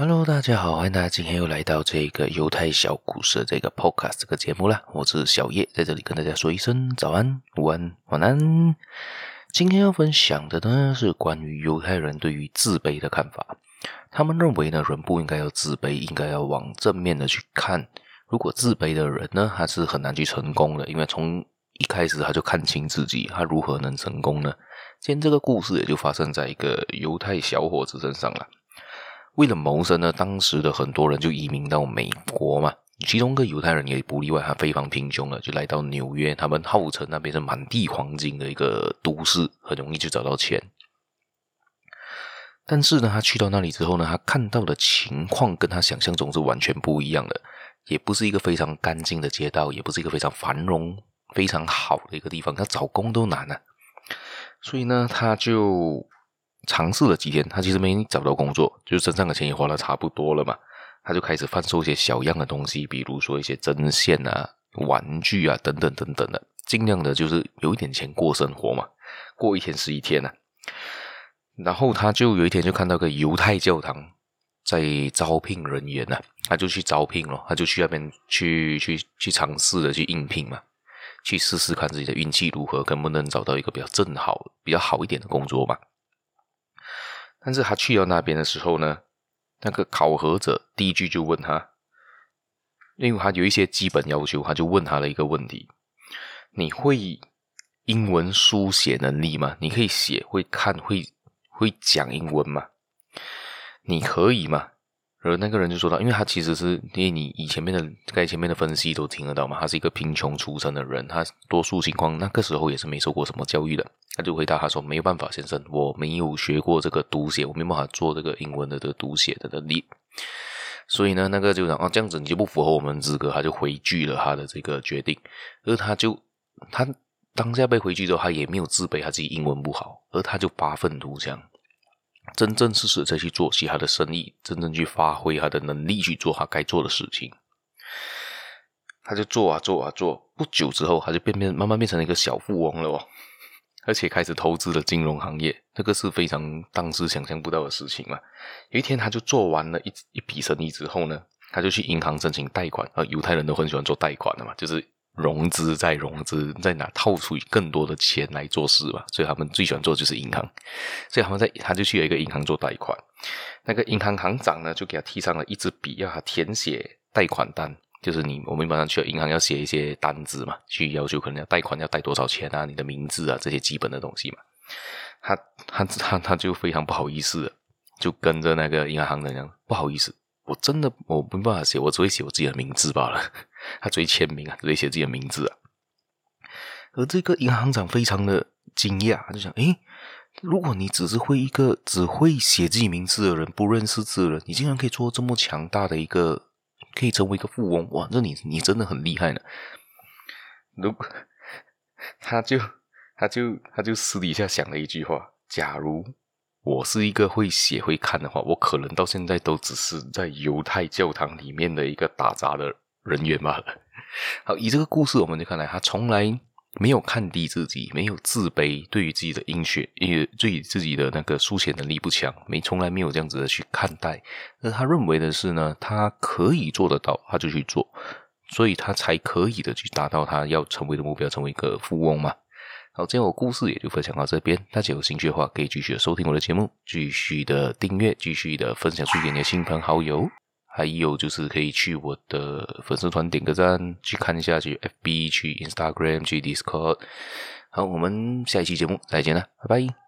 Hello，大家好，欢迎大家今天又来到这个犹太小故事这个 Podcast 这个节目啦。我是小叶，在这里跟大家说一声早安、午安、晚安。今天要分享的呢是关于犹太人对于自卑的看法。他们认为呢，人不应该要自卑，应该要往正面的去看。如果自卑的人呢，他是很难去成功的，因为从一开始他就看清自己，他如何能成功呢？今天这个故事也就发生在一个犹太小伙子身上了。为了谋生呢，当时的很多人就移民到美国嘛，其中一个犹太人也不例外，他非常贫穷了，就来到纽约。他们号称那边是满地黄金的一个都市，很容易就找到钱。但是呢，他去到那里之后呢，他看到的情况跟他想象中是完全不一样的，也不是一个非常干净的街道，也不是一个非常繁荣、非常好的一个地方，他找工都难啊。所以呢，他就。尝试了几天，他其实没找到工作，就身上的钱也花的差不多了嘛。他就开始贩售一些小样的东西，比如说一些针线啊、玩具啊等等等等的，尽量的就是有一点钱过生活嘛，过一天是一天呐、啊。然后他就有一天就看到个犹太教堂在招聘人员呐、他就去招聘了，他就去那边去去去尝试的去应聘嘛，去试试看自己的运气如何，能不能找到一个比较正好、比较好一点的工作嘛。但是他去到那边的时候呢，那个考核者第一句就问他，因为他有一些基本要求，他就问他了一个问题：你会英文书写能力吗？你可以写、会看、会会讲英文吗？你可以吗？而那个人就说到，因为他其实是因为你以前面的该前面的分析都听得到嘛，他是一个贫穷出身的人，他多数情况那个时候也是没受过什么教育的。他就回答他说：“没有办法，先生，我没有学过这个读写，我没办法做这个英文的这个读写的能力。所以呢，那个就讲啊，这样子你就不符合我们资格，他就回拒了他的这个决定。而他就他当下被回拒之后，他也没有自卑，他自己英文不好，而他就发愤图强，真正实实在去做其他的生意，真正去发挥他的能力去做他该做的事情。他就做啊做啊做，不久之后，他就变变慢慢变成了一个小富翁了哦。”而且开始投资了金融行业，这个是非常当时想象不到的事情嘛。有一天，他就做完了一一笔生意之后呢，他就去银行申请贷款。而犹太人都很喜欢做贷款的嘛，就是融资再融资，在哪套出更多的钱来做事吧。所以他们最喜欢做就是银行。所以他们在他就去了一个银行做贷款，那个银行行长呢，就给他递上了一支笔，要他填写贷款单。就是你，我们一般上去银行要写一些单子嘛，去要求可能要贷款要贷多少钱啊，你的名字啊这些基本的东西嘛。他他他他就非常不好意思，就跟着那个银行行长讲，不好意思，我真的我没办法写，我只会写我自己的名字罢了。他只会签名啊，只会写自己的名字啊。而这个银行长非常的惊讶，他就想，诶，如果你只是会一个只会写自己名字的人，不认识字的人，你竟然可以做这么强大的一个。可以成为一个富翁哇！那你你真的很厉害呢。如果 他就他就他就私底下想了一句话：假如我是一个会写会看的话，我可能到现在都只是在犹太教堂里面的一个打杂的人员罢了。好，以这个故事我们就看来，他从来。没有看低自己，没有自卑，对于自己的英学，也对于自己的那个书写能力不强，没从来没有这样子的去看待。而他认为的是呢，他可以做得到，他就去做，所以他才可以的去达到他要成为的目标，成为一个富翁嘛。好，今天我故事也就分享到这边。大家有兴趣的话，可以继续的收听我的节目，继续的订阅，继续的分享出给你的亲朋好友。还有就是可以去我的粉丝团点个赞，去看一下，去 FB，去 Instagram，去 Discord。好，我们下一期节目再见了，拜拜。